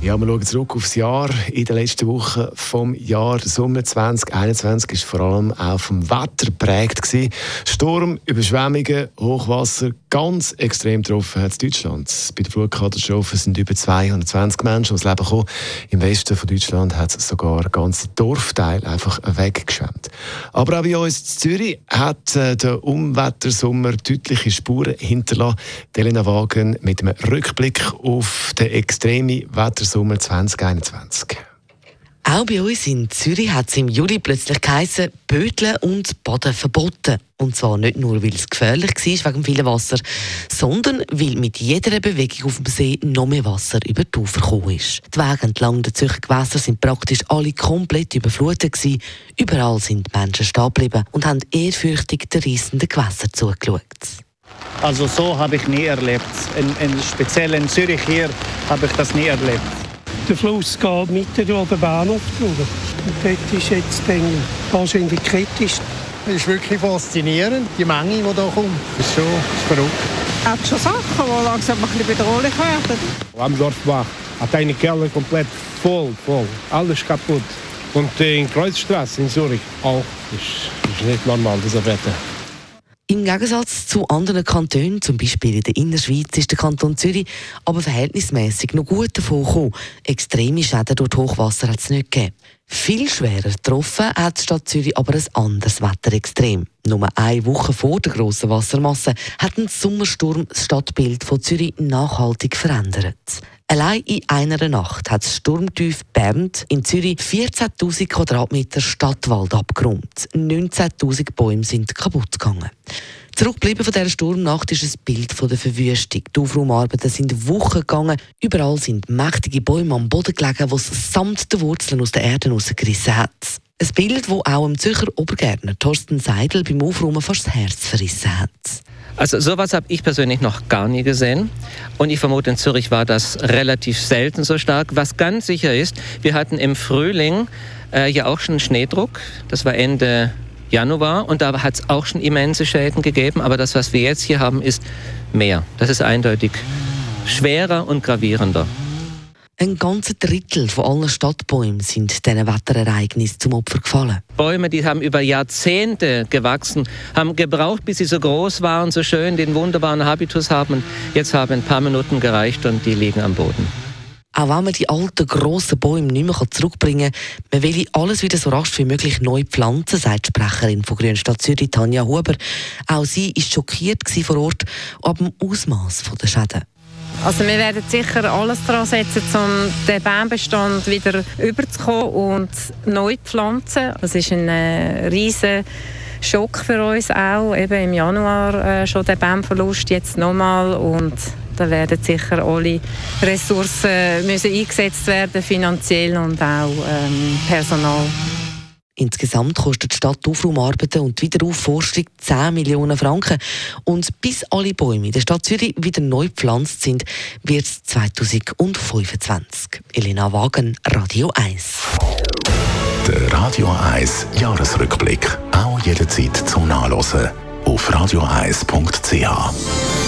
Ja, wir schauen zurück aufs Jahr. In den letzten Wochen vom Jahr Sommer 2021 ist vor allem auch vom Wetter geprägt gewesen. Sturm, Überschwemmungen, Hochwasser, ganz extrem getroffen hat Deutschland. Bei der Flutkatastrophe sind über 220 Menschen ums Leben gekommen. Im Westen von Deutschland hat es sogar ganze Dorfteile einfach weggeschwemmt. Aber auch bei uns in Zürich hat äh, der Umwettersommer deutliche Spuren hinterlassen. Elena Wagen mit einem Rückblick auf den extremen Wetter Sommer 2021. Auch bei uns in Zürich hat es im Juli plötzlich geheißen, Bödeln und Baden verboten. Und zwar nicht nur, weil es gefährlich war wegen viel Wasser, sondern weil mit jeder Bewegung auf dem See noch mehr Wasser über die Ufer gekommen ist. Die Wege entlang der Zürcher Gewässer sind praktisch alle komplett überflutet gewesen. Überall sind Menschen stehen geblieben und haben ehrfürchtig den reissenden Gewässer zugeschaut. Also so habe ich nie erlebt. In, in, speziell in Zürich hier habe ich das nie erlebt. Der Fluss geht mitten durch den Bahnhof drüber. Und dort ist jetzt dann wahrscheinlich kritisch. Es ist wirklich faszinierend, die Menge, die hier kommt. Das ist schon das ist verrückt. Es hat schon Sachen, die langsam ein bisschen bedrohlich werden. Am Dorfbach hat eine Keller komplett voll, voll. Alles kaputt. Und in Kreuzstraße in Zürich auch. Das ist nicht normal, dieser Wetter. Im Gegensatz zu anderen Kantonen, zum Beispiel in der Innerschweiz, ist der Kanton Zürich aber verhältnismäßig noch gut davon gekommen. Extreme Schäden durch Hochwasser hat es nicht gegeben. Viel schwerer getroffen hat die Stadt Zürich aber ein anderes Wetterextrem. Nur eine Woche vor der grossen Wassermasse hat ein Sommersturm das Stadtbild von Zürich nachhaltig verändert. Allein in einer Nacht hat das Sturmtief Bernd in Zürich 14.000 Quadratmeter Stadtwald abgeräumt. 19.000 Bäume sind kaputt gegangen. Zurückgeblieben von dieser Sturmnacht ist ein Bild von der Verwüstung. Die Aufraumarbeiten sind Wochen gegangen. Überall sind mächtige Bäume am Boden gelegen, die es samt den Wurzeln aus der Erde rausgerissen hat. Ein Bild, das auch dem Zürcher Obergärtner Thorsten Seidel beim Aufräumen fast das Herz verrissen hat. Also sowas habe ich persönlich noch gar nie gesehen. Und ich vermute, in Zürich war das relativ selten so stark. Was ganz sicher ist, wir hatten im Frühling äh, ja auch schon Schneedruck. Das war Ende Januar und da hat es auch schon immense Schäden gegeben. Aber das, was wir jetzt hier haben, ist mehr. Das ist eindeutig schwerer und gravierender. Ein ganzer Drittel von allen Stadtbäumen sind diesen Wetterereignissen zum Opfer gefallen. Bäume, die haben über Jahrzehnte gewachsen, haben gebraucht, bis sie so groß waren, so schön den wunderbaren Habitus haben. Jetzt haben ein paar Minuten gereicht und die liegen am Boden. Auch wenn man die alten, grossen Bäume nicht mehr zurückbringen kann, man will alles wieder so rasch wie möglich neu pflanzen, sagt die Sprecherin von Grünstadt Zürich, Tanja Huber. Auch sie war schockiert vor Ort ab dem Ausmaß der Schäden. Also wir werden sicher alles daran setzen, um den Baumbestand wieder überzukommen und neu zu pflanzen. Das ist ein äh, riesen Schock für uns auch. Eben im Januar äh, schon der Baumverlust, jetzt nochmal und da werden sicher alle Ressourcen müssen eingesetzt werden, finanziell und auch ähm, Personal. Insgesamt kostet die Stadt Aufraumarbeiten und Wiederaufforstung 10 Millionen Franken. Und bis alle Bäume in der Stadt Zürich wieder neu gepflanzt sind, wird es 2025. Elena Wagen, Radio 1. Der Radio 1 Jahresrückblick. Auch jederzeit zum Nachlesen auf radio1.ch.